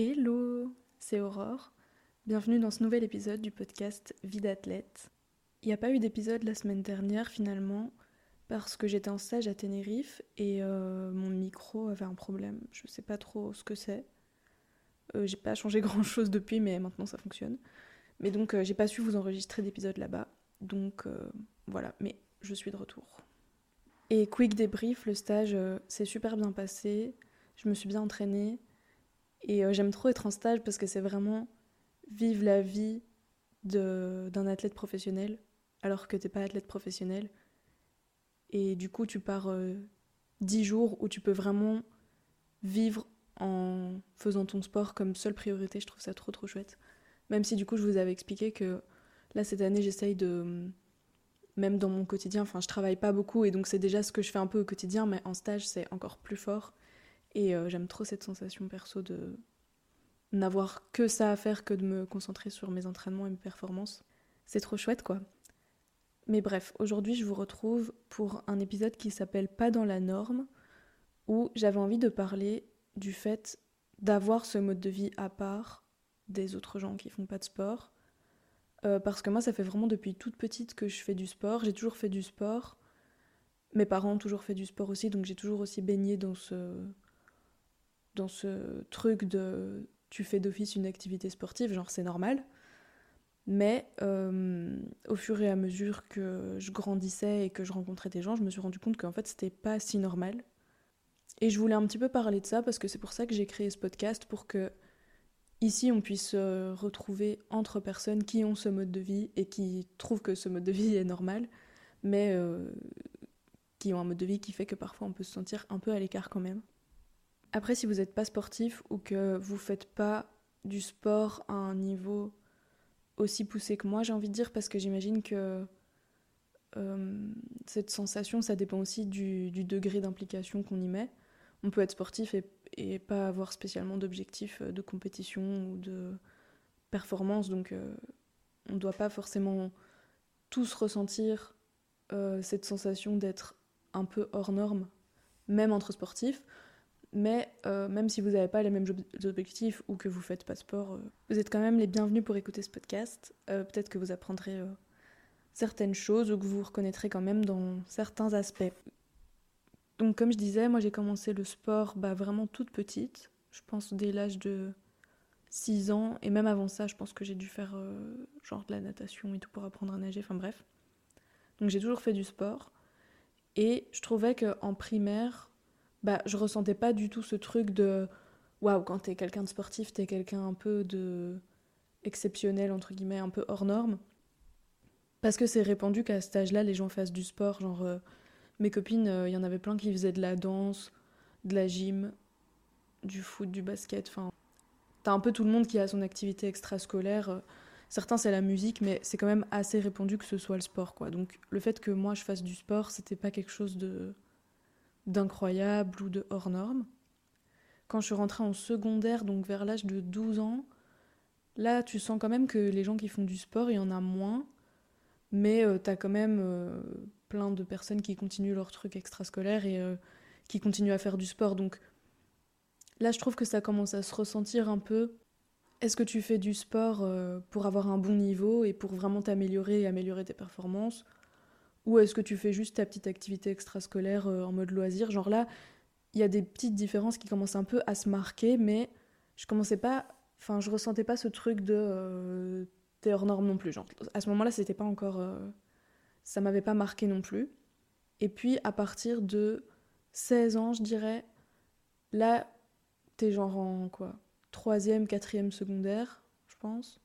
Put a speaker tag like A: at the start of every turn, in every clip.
A: Hello, c'est Aurore. Bienvenue dans ce nouvel épisode du podcast Vie d'athlète. Il n'y a pas eu d'épisode la semaine dernière finalement parce que j'étais en stage à Tenerife et euh, mon micro avait un problème. Je sais pas trop ce que c'est. Euh, j'ai pas changé grand chose depuis, mais maintenant ça fonctionne. Mais donc euh, j'ai pas su vous enregistrer d'épisode là-bas. Donc voilà, mais je suis de retour. Et quick débrief, le stage s'est super bien passé. Je me suis bien entraînée. Et j'aime trop être en stage parce que c'est vraiment vivre la vie d'un athlète professionnel alors que t'es pas athlète professionnel. Et du coup, tu pars euh, dix 10 jours où tu peux vraiment vivre en faisant ton sport comme seule priorité. Je trouve ça trop trop chouette. Même si du coup, je vous avais expliqué que là, cette année, j'essaye de. Même dans mon quotidien, enfin, je travaille pas beaucoup et donc c'est déjà ce que je fais un peu au quotidien, mais en stage, c'est encore plus fort. Et euh, j'aime trop cette sensation perso de n'avoir que ça à faire que de me concentrer sur mes entraînements et mes performances. C'est trop chouette, quoi. Mais bref, aujourd'hui je vous retrouve pour un épisode qui s'appelle Pas dans la norme, où j'avais envie de parler du fait d'avoir ce mode de vie à part des autres gens qui font pas de sport. Euh, parce que moi, ça fait vraiment depuis toute petite que je fais du sport. J'ai toujours fait du sport. Mes parents ont toujours fait du sport aussi, donc j'ai toujours aussi baigné dans ce, dans ce truc de tu fais d'office une activité sportive, genre c'est normal. Mais euh, au fur et à mesure que je grandissais et que je rencontrais des gens, je me suis rendu compte qu'en fait c'était pas si normal. Et je voulais un petit peu parler de ça parce que c'est pour ça que j'ai créé ce podcast pour que ici on puisse se retrouver entre personnes qui ont ce mode de vie et qui trouvent que ce mode de vie est normal, mais euh, qui ont un mode de vie qui fait que parfois on peut se sentir un peu à l'écart quand même. Après, si vous n'êtes pas sportif ou que vous faites pas du sport à un niveau aussi poussé que moi, j'ai envie de dire, parce que j'imagine que euh, cette sensation, ça dépend aussi du, degré d'implication qu'on y met. On peut être sportif et, pas avoir spécialement d'objectif de compétition ou de performance, donc euh, on ne doit pas forcément tous ressentir euh, cette sensation d'être un peu hors norme, même entre sportifs. Mais euh, même si vous n'avez pas les mêmes objectifs ou que vous faites pas sport, euh, vous êtes quand même les bienvenus pour écouter ce podcast. Euh, peut-être que vous apprendrez certaines choses ou que vous vous reconnaîtrez quand même dans certains aspects. Donc comme je disais, moi j'ai commencé le sport bah, vraiment toute petite. Je pense dès l'âge de 6 ans. Et même avant ça, je pense que j'ai dû faire genre de la natation et tout pour apprendre à nager. Enfin bref. Donc j'ai toujours fait du sport. Et je trouvais qu'en primaire, bah, je ressentais pas du tout ce truc de waouh, quand t'es quelqu'un de sportif, t'es quelqu'un un peu de exceptionnel, entre guillemets, un peu hors norme. Parce que c'est répandu qu'à cet âge-là, les gens fassent du sport. Genre, euh, mes copines, il euh, y en avait plein qui faisaient de la danse, de la gym, du foot, du basket. Enfin, t'as un peu tout le monde qui a son activité extrascolaire. Certains, c'est la musique, mais c'est quand même assez répandu que ce soit le sport, quoi. Donc, le fait que moi je fasse du sport, c'était pas quelque chose de d'incroyable ou de hors norme. Quand je suis rentrée en secondaire, donc vers l'âge de 12 ans, là tu sens quand même que les gens qui font du sport, il y en a moins, mais euh, tu as quand même euh, plein de personnes qui continuent leur truc extrascolaire et euh, qui continuent à faire du sport. Donc là je trouve que ça commence à se ressentir un peu. Est-ce que tu fais du sport pour avoir un bon niveau et pour vraiment t'améliorer et améliorer tes performances? Ou est-ce que tu fais juste ta petite activité extrascolaire euh, en mode loisir? Genre là, il y a des petites différences qui commencent un peu à se marquer, mais je commençais pas. Enfin, je ressentais pas ce truc de. Euh, t'es hors norme non plus. Genre, à ce moment-là, c'était pas encore. Euh, ça m'avait pas marqué non plus. Et puis, à partir de 16 ans, je dirais, là, t'es genre en quoi Troisième, quatrième secondaire, je pense.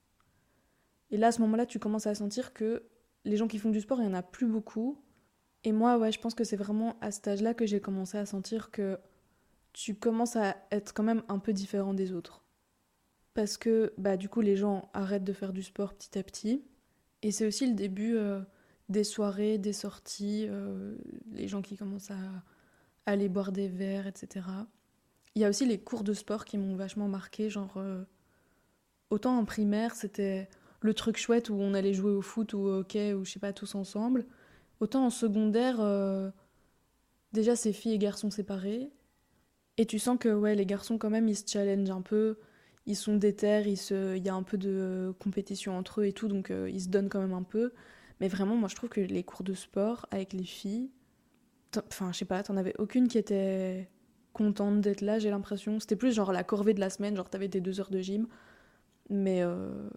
A: Et là, à ce moment-là, tu commences à sentir que les gens qui font du sport, il n'y en a plus beaucoup. Et moi, ouais, je pense que c'est vraiment à cet âge-là que j'ai commencé à sentir que tu commences à être quand même un peu différent des autres. Parce que, bah, du coup, les gens arrêtent de faire du sport petit à petit. Et c'est aussi le début euh, des soirées, des sorties, euh, les gens qui commencent à, aller boire des verres, etc. Il y a aussi les cours de sport qui m'ont vachement marqué, genre. Euh, autant en primaire, c'était le truc chouette où on allait jouer au foot ou au hockey ou je sais pas tous ensemble. Autant en secondaire, euh, déjà c'est filles et garçons séparés. Et tu sens que ouais, les garçons quand même ils se challengent un peu, ils sont déter, il y a un peu de compétition entre eux et tout, donc ils se donnent quand même un peu. Mais vraiment, moi je trouve que les cours de sport avec les filles, enfin je sais pas, t'en avais aucune qui était contente d'être là, j'ai l'impression. C'était plus genre la corvée de la semaine, genre t'avais tes deux heures de gym. Mais euh...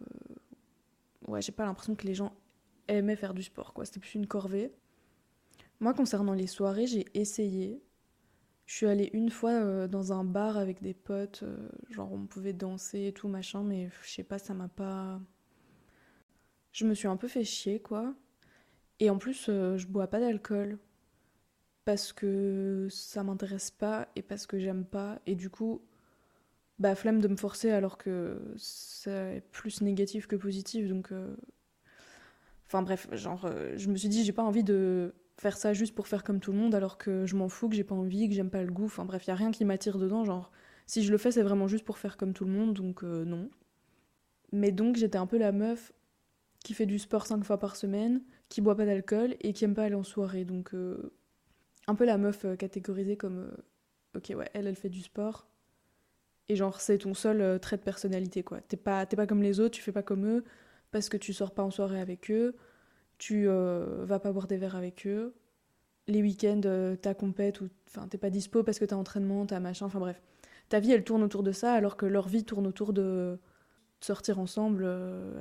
A: ouais, j'ai pas l'impression que les gens aimaient faire du sport, quoi. C'était plus une corvée. Moi, concernant les soirées, j'ai essayé. Je suis allée une fois euh, dans un bar avec des potes, euh, genre on pouvait danser et tout, machin, mais je sais pas, ça m'a pas. Je me suis un peu fait chier, quoi. Et en plus, euh, je bois pas d'alcool parce que ça m'intéresse pas et parce que j'aime pas. Et du coup, bah, flemme de me forcer alors que c'est plus négatif que positif. Donc, euh, enfin bref, genre, euh, je me suis dit, j'ai pas envie de faire ça juste pour faire comme tout le monde alors que je m'en fous, que j'ai pas envie, que j'aime pas le goût. Enfin bref, y a rien qui m'attire dedans. Genre, si je le fais, c'est vraiment juste pour faire comme tout le monde. Donc, euh, non. Mais donc, j'étais un peu la meuf qui fait du sport cinq fois par semaine, qui boit pas d'alcool et qui aime pas aller en soirée. Donc, un peu la meuf catégorisée comme ok ouais elle elle fait du sport et genre c'est ton seul euh, trait de personnalité quoi. T'es pas pas comme les autres tu fais pas comme eux parce que tu sors pas en soirée avec eux tu vas pas boire des verres avec eux les week-ends t'as compète ou enfin t'es pas dispo parce que t'as entraînement t'as machin enfin bref. Ta vie elle tourne autour de ça alors que leur vie tourne autour de sortir ensemble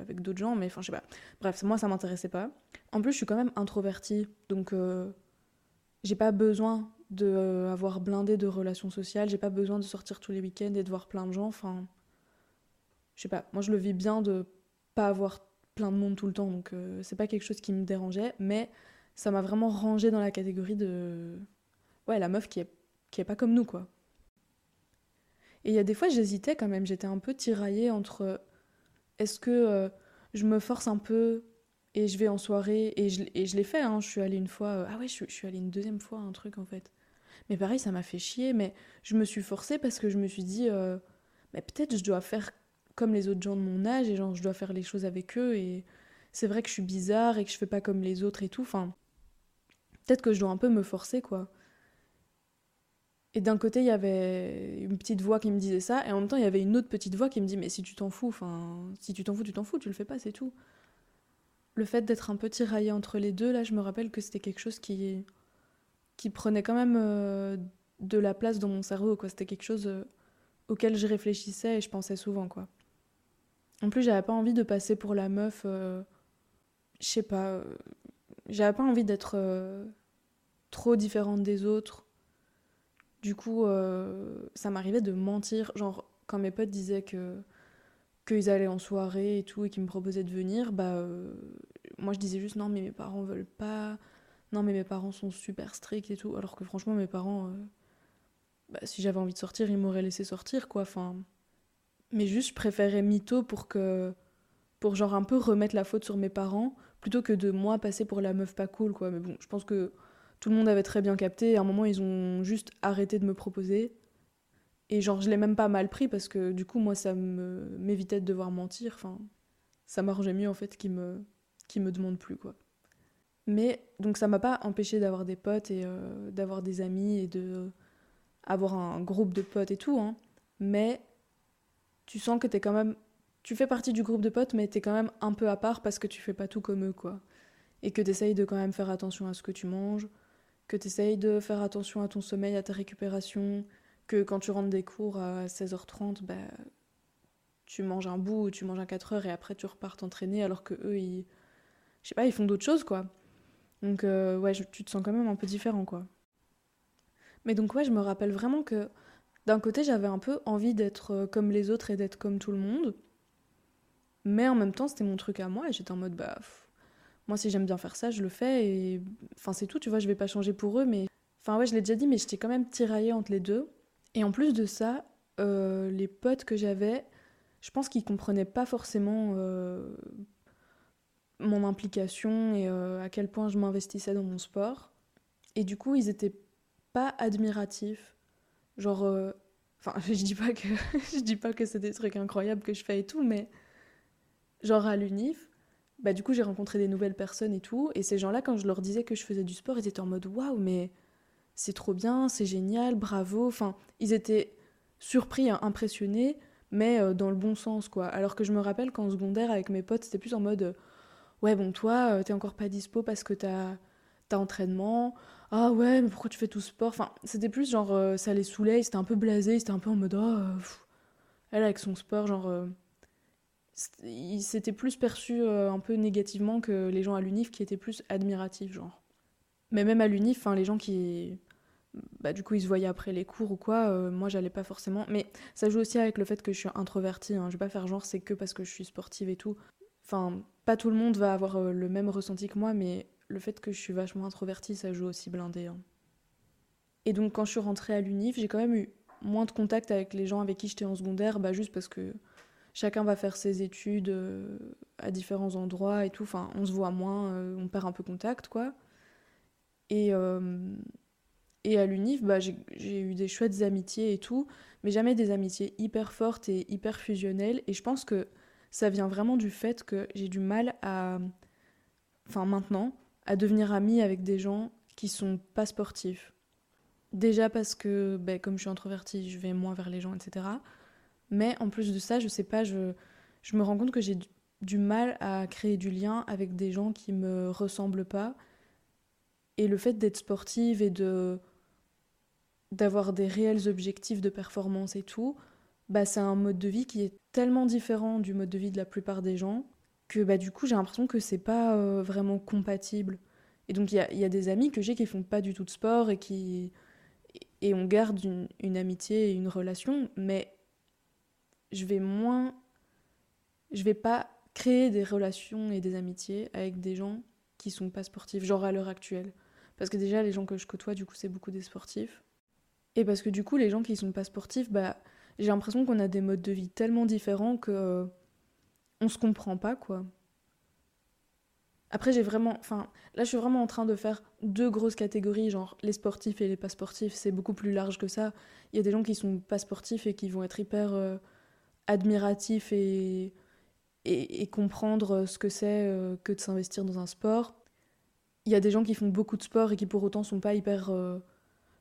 A: avec d'autres gens mais enfin je sais pas. Bref moi ça m'intéressait pas. En plus je suis quand même introvertie donc j'ai pas besoin de euh, blindé de relations sociales, j'ai pas besoin de sortir tous les week-ends et de voir plein de gens. Enfin, je sais pas, moi je le vis bien de pas avoir plein de monde tout le temps, donc euh, c'est pas quelque chose qui me dérangeait, mais ça m'a vraiment rangé dans la catégorie de. Ouais, la meuf qui est, qui est pas comme nous, quoi. Et il y a des fois, j'hésitais quand même, j'étais un peu tiraillée entre est-ce que euh, je me force un peu et je vais en soirée, et je, je l'ai fait, hein, je suis allée une fois, euh, ah ouais, je, suis allée une deuxième fois, un truc en fait. Mais pareil, ça m'a fait chier, mais je me suis forcée parce que je me suis dit, euh, mais peut-être je dois faire comme les autres gens de mon âge, et genre je dois faire les choses avec eux, et c'est vrai que je suis bizarre et que je fais pas comme les autres et tout, enfin, peut-être que je dois un peu me forcer, quoi. Et d'un côté, il y avait une petite voix qui me disait ça, et en même temps, il y avait une autre petite voix qui me dit, mais si tu t'en fous, enfin, si tu t'en fous, tu t'en fous, tu le fais pas, c'est tout le fait d'être un peu tiraillé entre les deux, là, je me rappelle que c'était quelque chose qui, qui prenait quand même euh, de la place dans mon cerveau, quoi. C'était quelque chose euh, auquel je réfléchissais et je pensais souvent, quoi. En plus, j'avais pas envie de passer pour la meuf, euh, je sais pas, j'avais pas envie d'être trop différente des autres. Du coup, ça m'arrivait de mentir, genre quand mes potes disaient que qu'ils allaient en soirée et tout et qu'ils me proposaient de venir, bah euh, moi je disais juste non mais mes parents veulent pas, non mais mes parents sont super stricts et tout, alors que franchement mes parents, euh, bah, si j'avais envie de sortir ils m'auraient laissé sortir quoi, enfin, mais juste je préférais mytho pour que, pour genre un peu remettre la faute sur mes parents plutôt que de moi passer pour la meuf pas cool quoi, mais bon je pense que tout le monde avait très bien capté, à un moment ils ont juste arrêté de me proposer et genre, je l'ai même pas mal pris parce que du coup, moi, ça m'évitait de devoir mentir. Enfin, ça m'arrangeait mieux en fait qu'ils me, qui me demandent plus, quoi. Mais donc, ça m'a pas empêché d'avoir des potes et euh, d'avoir des amis et de avoir un groupe de potes et tout, hein. Mais tu sens que quand même. Tu fais partie du groupe de potes, mais t'es quand même un peu à part parce que tu fais pas tout comme eux, quoi. Et que t'essayes de quand même faire attention à ce que tu manges, que t'essayes de faire attention à ton sommeil, à ta récupération, que quand tu rentres des cours à 16h30, bah, tu manges un bout, tu manges un 4 heures et après tu repars t'entraîner alors que eux, ils, je sais pas, ils font d'autres choses, quoi. Donc, euh, ouais, tu te sens quand même un peu différent, quoi. Mais donc, ouais, je me rappelle vraiment que d'un côté, j'avais un peu envie d'être euh, comme les autres et d'être comme tout le monde. Mais en même temps, c'était mon truc à moi et j'étais en mode, bah, moi, si j'aime bien faire ça, je le fais et. Enfin, c'est tout, tu vois, je vais pas changer pour eux, mais. Enfin, ouais, je l'ai déjà dit, mais j'étais quand même tiraillée entre les deux. Et en plus de ça, euh, les potes que j'avais, je pense qu'ils comprenaient pas forcément mon implication et euh, à quel point je m'investissais dans mon sport. Et du coup, ils étaient pas admiratifs. Genre, enfin, je dis pas que je dis pas que c'est des trucs incroyables que je fais et tout, mais genre à l'unif, bah du coup j'ai rencontré des nouvelles personnes et tout, et ces gens-là, quand je leur disais que je faisais du sport, ils étaient en mode waouh, mais c'est trop bien, c'est génial, bravo. Enfin, ils étaient surpris, hein, impressionnés mais euh, dans le bon sens, quoi. Alors que je me rappelle qu'en secondaire, avec mes potes, c'était plus en mode, euh, ouais, bon, toi, euh, t'es encore pas dispo parce que t'as t'as entraînement. Ah ouais, mais pourquoi tu fais tout sport? Enfin, c'était plus genre, ça les saoulait, c'était un peu blasé, c'était un peu en mode, oh, elle avec son sport, genre, il s'était plus perçu un peu négativement que les gens à l'UNIF qui étaient plus admiratifs, genre. Mais même à l'UNIF, enfin, les gens qui bah, du coup, ils se voyaient après les cours ou quoi. Euh, moi, j'allais pas forcément. Mais ça joue aussi avec le fait que je suis introvertie. Hein. Je vais pas faire genre, c'est que parce que je suis sportive et tout. Enfin, pas tout le monde va avoir euh, le même ressenti que moi, mais le fait que je suis vachement introvertie, ça joue aussi blindé. Hein. Et donc, quand je suis rentrée à l'UNIF, j'ai quand même eu moins de contact avec les gens avec qui j'étais en secondaire, bah, juste parce que chacun va faire ses études euh, à différents endroits et tout. Enfin, on se voit moins, on perd un peu contact, quoi. Et. Et à l'UNIF, bah, j'ai eu des chouettes amitiés et tout, mais jamais des amitiés hyper fortes et hyper fusionnelles. Et je pense que ça vient vraiment du fait que j'ai du mal à, enfin maintenant, à devenir amie avec des gens qui sont pas sportifs. Déjà parce que, bah, comme je suis introvertie, je vais moins vers les gens, etc. Mais en plus de ça, je sais pas, je, me rends compte que j'ai du mal à créer du lien avec des gens qui me ressemblent pas. Et le fait d'être sportive et de d'avoir des réels objectifs de performance et tout, bah c'est un mode de vie qui est tellement différent du mode de vie de la plupart des gens que bah du coup j'ai l'impression que c'est pas euh, vraiment compatible. Et donc il y a, des amis que j'ai qui font pas du tout de sport et qui et on garde une, une amitié et une relation, mais je vais moins, je vais pas créer des relations et des amitiés avec des gens qui sont pas sportifs, genre à l'heure actuelle. Parce que déjà les gens que je côtoie du coup c'est beaucoup des sportifs. Et parce que du coup, les gens qui sont pas sportifs, bah, j'ai l'impression qu'on a des modes de vie tellement différents que euh, on se comprend pas, quoi. Après, j'ai vraiment. Enfin, là, je suis vraiment en train de faire deux grosses catégories, genre les sportifs et les pas sportifs. C'est beaucoup plus large que ça. Il y a des gens qui sont pas sportifs et qui vont être hyper euh, admiratifs et, et, comprendre ce que c'est euh, que de s'investir dans un sport. Il y a des gens qui font beaucoup de sport et qui pour autant sont pas hyper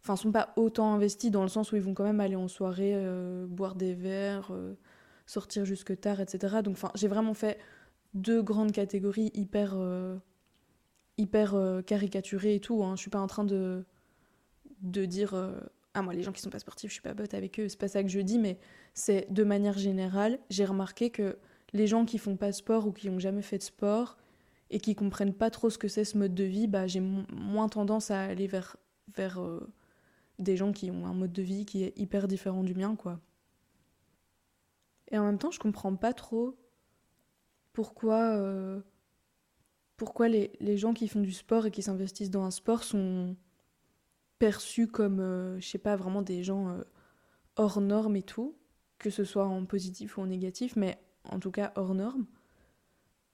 A: enfin sont pas autant investis dans le sens où ils vont quand même aller en soirée, euh, boire des verres, euh, sortir jusque tard, etc. Donc enfin j'ai vraiment fait deux grandes catégories hyper euh, hyper caricaturées et tout. Hein. Je suis pas en train de de dire ah moi les gens qui sont pas sportifs je suis pas pote avec eux c'est pas ça que je dis mais c'est de manière générale j'ai remarqué que les gens qui font pas sport ou qui ont jamais fait de sport et qui comprennent pas trop ce que c'est ce mode de vie bah j'ai moins tendance à aller vers vers des gens qui ont un mode de vie qui est hyper différent du mien, quoi. Et en même temps, je comprends pas trop pourquoi, euh, pourquoi les, gens qui font du sport et qui s'investissent dans un sport sont perçus comme, euh, je sais pas, vraiment des gens euh, hors normes et tout, que ce soit en positif ou en négatif, mais en tout cas hors normes.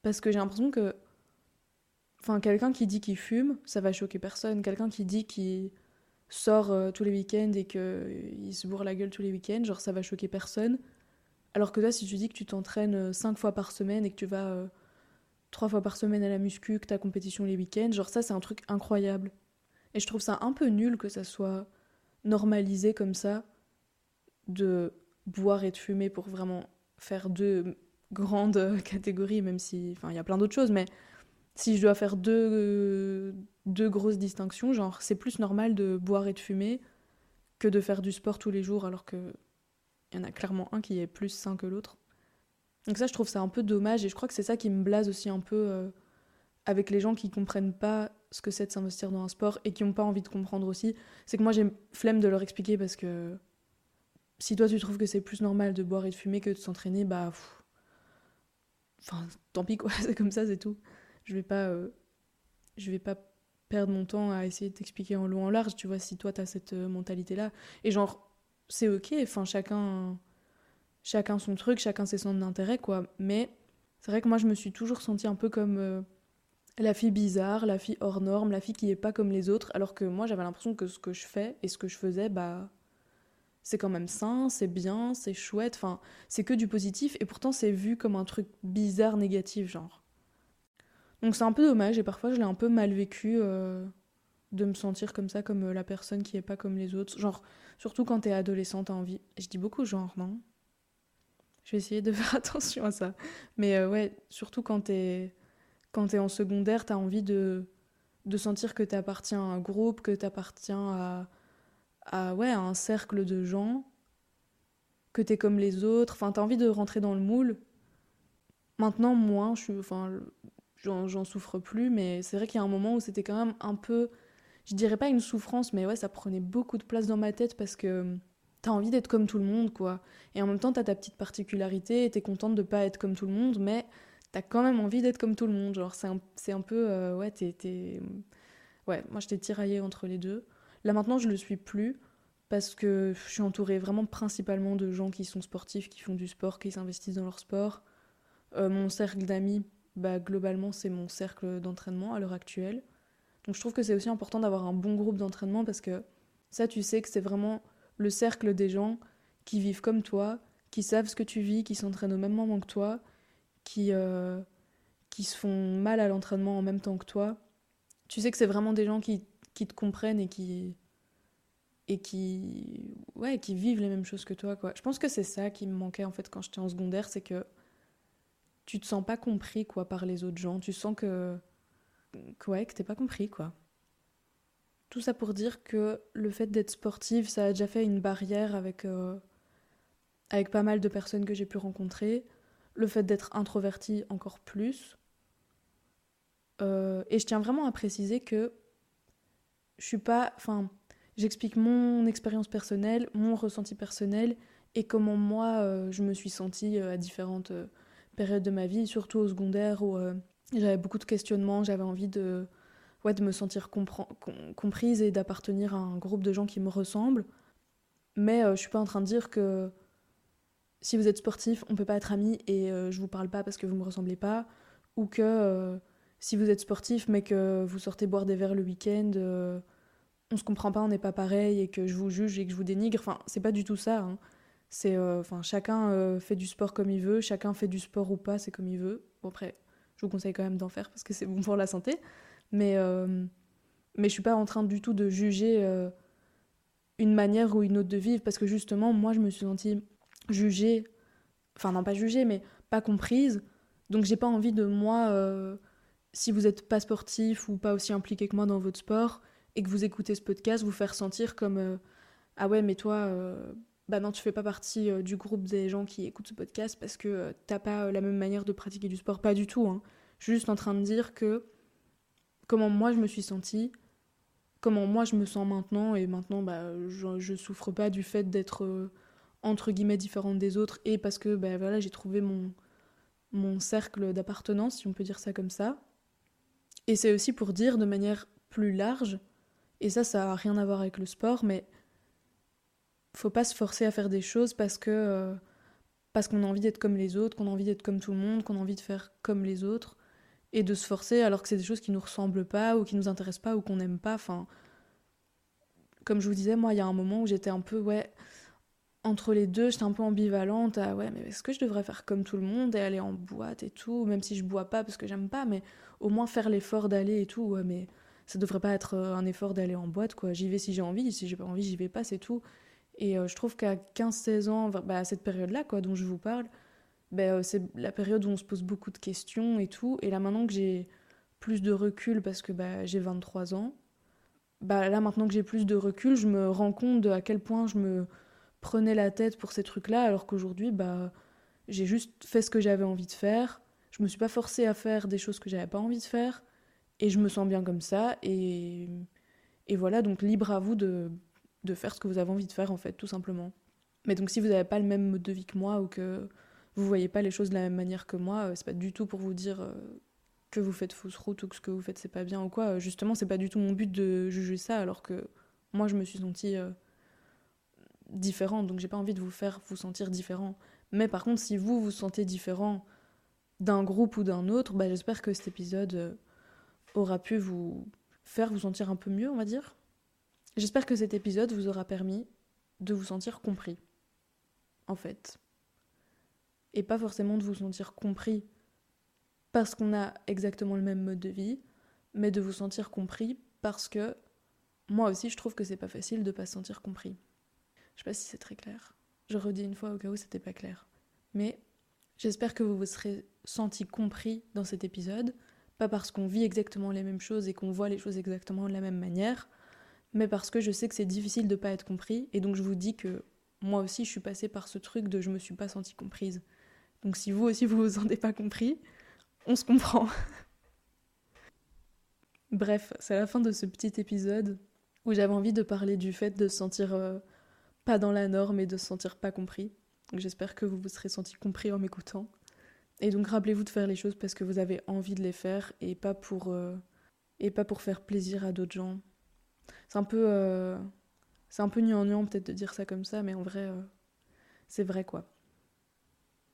A: Parce que j'ai l'impression que. Enfin, quelqu'un qui dit qu'il fume, ça va choquer personne. Quelqu'un qui dit qu'il sort euh, tous les week-ends et qu'il euh, se bourre la gueule tous les week-ends, genre ça va choquer personne. Alors que toi, si tu dis que tu t'entraînes 5 euh, fois par semaine et que tu vas 3 fois par semaine à la muscu, que ta compétition les week-ends, genre ça, c'est un truc incroyable. Et je trouve ça un peu nul que ça soit normalisé comme ça, de boire et de fumer pour vraiment faire deux grandes catégories, même si. Enfin, il y a plein d'autres choses, mais si je dois faire deux, deux grosses distinctions, genre c'est plus normal de boire et de fumer que de faire du sport tous les jours alors que il y en a clairement un qui est plus sain que l'autre. Donc ça je trouve ça un peu dommage et je crois que c'est ça qui me blase aussi un peu euh, avec les gens qui comprennent pas ce que c'est de s'investir dans un sport et qui ont pas envie de comprendre aussi, c'est que moi j'ai flemme de leur expliquer parce que si toi tu trouves que c'est plus normal de boire et de fumer que de s'entraîner, bah enfin tant pis quoi, c'est comme ça, c'est tout. Je vais pas euh, vais pas perdre mon temps à essayer de t'expliquer en long en large, tu vois, si toi t'as cette euh, mentalité-là. Et genre, c'est ok, enfin, chacun, chacun son truc, chacun ses centres d'intérêt, quoi. Mais c'est vrai que moi, je me suis toujours sentie un peu comme euh, la fille bizarre, la fille hors norme, la fille qui est pas comme les autres, alors que moi, j'avais l'impression que ce que je fais et ce que je faisais, bah. C'est quand même sain, c'est bien, c'est chouette, enfin, c'est que du positif, et pourtant c'est vu comme un truc bizarre, négatif, genre. Donc c'est un peu dommage et parfois je l'ai un peu mal vécu euh, de me sentir comme ça, comme euh, la personne qui est pas comme les autres. Genre, surtout quand t'es adolescente, t'as envie. Je dis beaucoup genre, non Je vais essayer de faire attention à ça. Mais euh, ouais, surtout quand t'es quand es en secondaire, t'as envie de, de sentir que t'appartiens à un groupe, que t'appartiens à, à, ouais, à un cercle de gens, que t'es comme les autres. Enfin, t'as envie de rentrer dans le moule. Maintenant, moins, je suis, enfin, j'en souffre plus, mais c'est vrai qu'il y a un moment où c'était quand même un peu, je dirais pas une souffrance, mais ouais, ça prenait beaucoup de place dans ma tête parce que t'as envie d'être comme tout le monde, quoi. Et en même temps, t'as ta petite particularité et t'es contente de pas être comme tout le monde, mais t'as quand même envie d'être comme tout le monde. Genre, c'est un, un, peu. Euh, ouais, t'es. Ouais, moi, j'étais tiraillée entre les deux. Là, maintenant, je le suis plus parce que je suis entourée vraiment principalement de gens qui sont sportifs, qui font du sport, qui s'investissent dans leur sport. Euh, mon cercle d'amis, bah, globalement, c'est mon cercle d'entraînement à l'heure actuelle. Donc, je trouve que c'est aussi important d'avoir un bon groupe d'entraînement parce que ça, tu sais que c'est vraiment le cercle des gens qui vivent comme toi, qui savent ce que tu vis, qui s'entraînent au même moment que toi, qui, euh, qui se font mal à l'entraînement en même temps que toi. Tu sais que c'est vraiment des gens qui, qui, te comprennent et qui et qui ouais qui vivent les mêmes choses que toi quoi. Je pense que c'est ça qui me manquait en fait quand j'étais en secondaire, c'est que tu te sens pas compris quoi par les autres gens, tu sens que que ouais, que t'es pas compris quoi. Tout ça pour dire que le fait d'être sportive, ça a déjà fait une barrière avec, euh, avec pas mal de personnes que j'ai pu rencontrer. Le fait d'être introvertie encore plus. Euh, et je tiens vraiment à préciser que je suis pas. Enfin, j'explique mon expérience personnelle, mon ressenti personnel et comment moi euh, je me suis sentie à différentes périodes de ma vie, surtout au secondaire où j'avais beaucoup de questionnements, j'avais envie de ouais, de me sentir comprise et d'appartenir à un groupe de gens qui me ressemblent. Mais euh, je suis pas en train de dire que si vous êtes sportif, on peut pas être amis et euh, je vous parle pas parce que vous me ressemblez pas, ou que euh, si vous êtes sportif mais que vous sortez boire des verres le week-end, on se comprend pas, on n'est pas pareil et que je vous juge et que je vous dénigre. Enfin, c'est pas du tout ça. Hein. C'est, enfin, chacun fait du sport comme il veut, chacun fait du sport ou pas, c'est comme il veut. Bon après, je vous conseille quand même d'en faire parce que c'est bon pour la santé. Mais, euh, mais je suis pas en train du tout de juger euh, une manière ou une autre de vivre parce que justement, moi, je me suis sentie jugée, enfin, non pas jugée, mais pas comprise. Donc, j'ai pas envie de moi, euh, si vous n'êtes pas sportif ou pas aussi impliqué que moi dans votre sport et que vous écoutez ce podcast, vous faire sentir comme Ah ouais, mais toi bah non, tu fais pas partie du groupe des gens qui écoutent ce podcast parce que t'as pas la même manière de pratiquer du sport. Pas du tout. Hein. Je suis juste en train de dire que comment moi je me suis sentie, comment moi je me sens maintenant, et maintenant bah, je, je souffre pas du fait d'être euh, entre guillemets différente des autres, et parce que bah, voilà, j'ai trouvé mon, mon cercle d'appartenance, si on peut dire ça comme ça. Et c'est aussi pour dire de manière plus large, et ça, ça n'a rien à voir avec le sport, mais faut pas se forcer à faire des choses parce que euh, parce qu'on a envie d'être comme les autres, qu'on a envie d'être comme tout le monde, qu'on a envie de faire comme les autres et de se forcer alors que c'est des choses qui nous ressemblent pas ou qui nous intéressent pas ou qu'on n'aime pas. Enfin, comme je vous disais, moi, il y a un moment où j'étais un peu, ouais, entre les deux, j'étais un peu ambivalente à, ouais, mais est-ce que je devrais faire comme tout le monde et aller en boîte et tout, même si je bois pas parce que j'aime pas, mais au moins faire l'effort d'aller et tout, ouais, mais ça devrait pas être euh, un effort d'aller en boîte, quoi. J'y vais si j'ai envie, si j'ai pas envie, j'y vais pas, c'est tout. Et euh, je trouve qu'à 15-16 ans, bah, à cette période-là, quoi, dont je vous parle, ben, euh, c'est la période où on se pose beaucoup de questions et tout. Et là, maintenant que j'ai plus de recul parce que bah, j'ai 23 ans, bah, là, maintenant que j'ai plus de recul, je me rends compte de à quel point je me prenais la tête pour ces trucs-là, alors qu'aujourd'hui, bah, j'ai juste fait ce que j'avais envie de faire. Je me suis pas forcée à faire des choses que j'avais pas envie de faire. Et je me sens bien comme ça. Et, et voilà, donc libre à vous de, de faire ce que vous avez envie de faire, en fait, tout simplement. Mais donc, si vous n'avez pas le même mode de vie que moi ou que vous voyez pas les choses de la même manière que moi, euh, c'est pas du tout pour vous dire euh, que vous faites fausse route ou que ce que vous faites c'est pas bien ou quoi. Euh, justement, c'est pas du tout mon but de juger ça alors que moi je me suis sentie différente donc j'ai pas envie de vous faire vous sentir différent. Mais par contre, si vous vous sentez différent d'un groupe ou d'un autre, bah, j'espère que cet épisode aura pu vous faire vous sentir un peu mieux, on va dire. J'espère que cet épisode vous aura permis de vous sentir compris. En fait et pas forcément de vous sentir compris parce qu'on a exactement le même mode de vie, mais de vous sentir compris parce que moi aussi je trouve que c'est pas facile de pas se sentir compris. Je sais pas si c'est très clair. Je redis une fois au cas où c'était pas clair. Mais j'espère que vous vous serez senti compris dans cet épisode, pas parce qu'on vit exactement les mêmes choses et qu'on voit les choses exactement de la même manière, mais parce que je sais que c'est difficile de pas être compris, et donc je vous dis que moi aussi je suis passée par ce truc de je me suis pas sentie comprise. Donc si vous aussi vous vous sentez pas compris, on se comprend. Bref, c'est la fin de ce petit épisode où j'avais envie de parler du fait de se sentir euh, pas dans la norme et de se sentir pas compris. J'espère que vous vous serez senti compris en m'écoutant. Et donc rappelez-vous de faire les choses parce que vous avez envie de les faire et pas pour, euh, et pas pour faire plaisir à d'autres gens. C'est un peu, euh, c'est un peu peut-être de dire ça comme ça, mais en vrai, euh, c'est vrai quoi.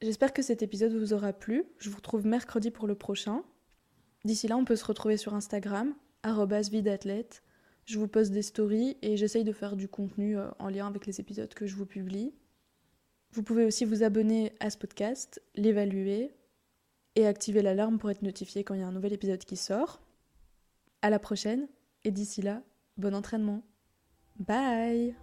A: J'espère que cet épisode vous aura plu. Je vous retrouve mercredi pour le prochain. D'ici là, on peut se retrouver sur Instagram, vidathlète. Je vous poste des stories et j'essaye de faire du contenu en lien avec les épisodes que je vous publie. Vous pouvez aussi vous abonner à ce podcast, l'évaluer et activer l'alarme pour être notifié quand il y a un nouvel épisode qui sort. À la prochaine et d'ici là, bon entraînement. Bye